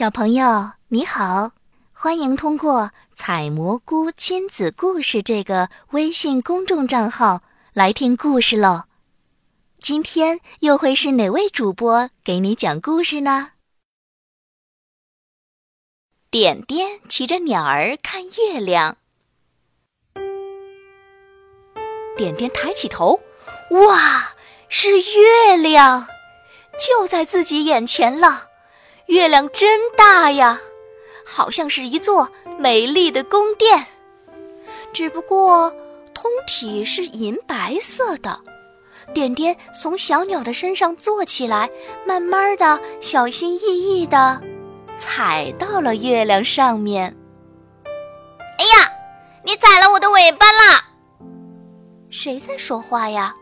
小朋友你好，欢迎通过“采蘑菇亲子故事”这个微信公众账号来听故事喽。今天又会是哪位主播给你讲故事呢？点点骑着鸟儿看月亮。点点抬起头，哇，是月亮，就在自己眼前了。月亮真大呀，好像是一座美丽的宫殿。只不过通体是银白色的。点点从小鸟的身上坐起来，慢慢的、小心翼翼的踩到了月亮上面。哎呀，你踩了我的尾巴啦！谁在说话呀？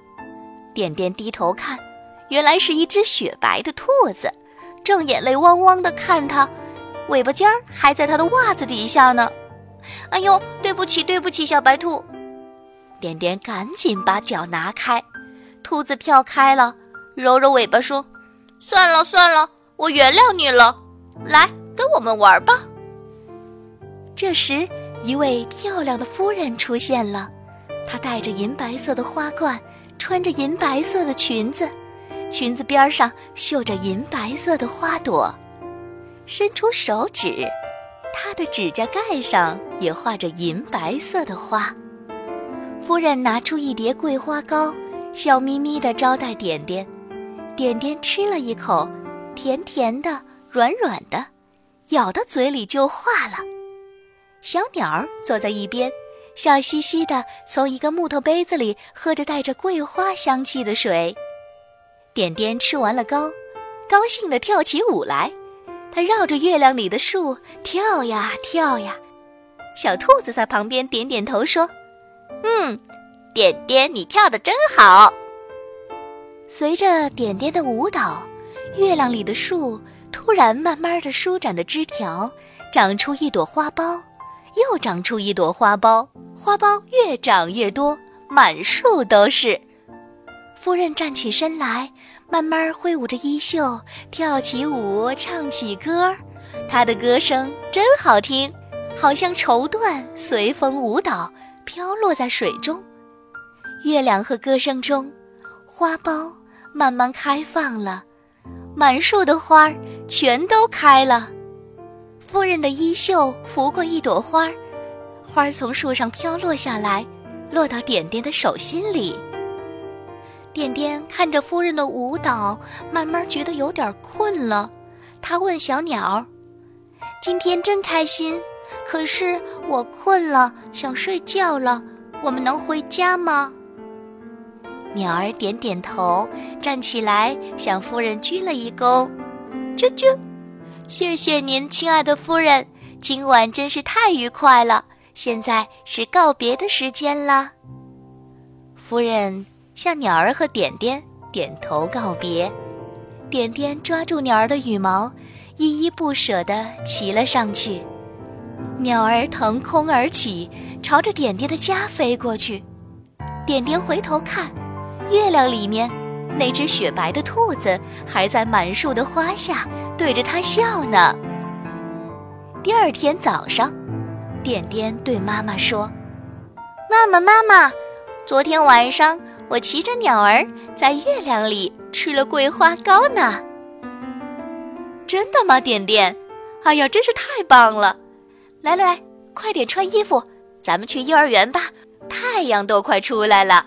点点低头看，原来是一只雪白的兔子。正眼泪汪汪的看他，尾巴尖儿还在他的袜子底下呢。哎呦，对不起，对不起，小白兔。点点赶紧把脚拿开，兔子跳开了，揉揉尾巴说：“算了算了，我原谅你了。来，跟我们玩吧。”这时，一位漂亮的夫人出现了，她戴着银白色的花冠，穿着银白色的裙子。裙子边上绣着银白色的花朵，伸出手指，她的指甲盖上也画着银白色的花。夫人拿出一碟桂花糕，笑眯眯地招待点点。点点吃了一口，甜甜的，软软的，咬到嘴里就化了。小鸟儿坐在一边，笑嘻嘻地从一个木头杯子里喝着带着桂花香气的水。点点吃完了糕，高兴地跳起舞来。它绕着月亮里的树跳呀跳呀。小兔子在旁边点点头说：“嗯，点点，你跳得真好。”随着点点的舞蹈，月亮里的树突然慢慢地舒展的枝条，长出一朵花苞，又长出一朵花苞，花苞越长越多，满树都是。夫人站起身来，慢慢挥舞着衣袖，跳起舞，唱起歌。她的歌声真好听，好像绸缎随风舞蹈，飘落在水中。月亮和歌声中，花苞慢慢开放了，满树的花儿全都开了。夫人的衣袖拂过一朵花儿，花儿从树上飘落下来，落到点点的手心里。点点看着夫人的舞蹈，慢慢觉得有点困了。他问小鸟：“今天真开心，可是我困了，想睡觉了。我们能回家吗？”鸟儿点点头，站起来向夫人鞠了一躬：“啾啾，谢谢您，亲爱的夫人。今晚真是太愉快了。现在是告别的时间了。”夫人。向鸟儿和点点点头告别，点点抓住鸟儿的羽毛，依依不舍地骑了上去。鸟儿腾空而起，朝着点点的家飞过去。点点回头看，月亮里面那只雪白的兔子还在满树的花下对着它笑呢。第二天早上，点点对妈妈说：“妈妈，妈妈，昨天晚上。”我骑着鸟儿在月亮里吃了桂花糕呢。真的吗，点点？哎呀，真是太棒了！来来来，快点穿衣服，咱们去幼儿园吧。太阳都快出来了。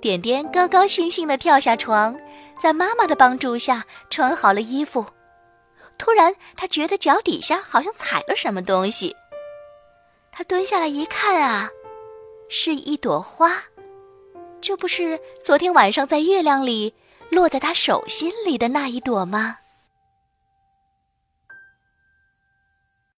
点点高高兴兴地跳下床，在妈妈的帮助下穿好了衣服。突然，他觉得脚底下好像踩了什么东西。他蹲下来一看啊，是一朵花。这不是昨天晚上在月亮里落在他手心里的那一朵吗？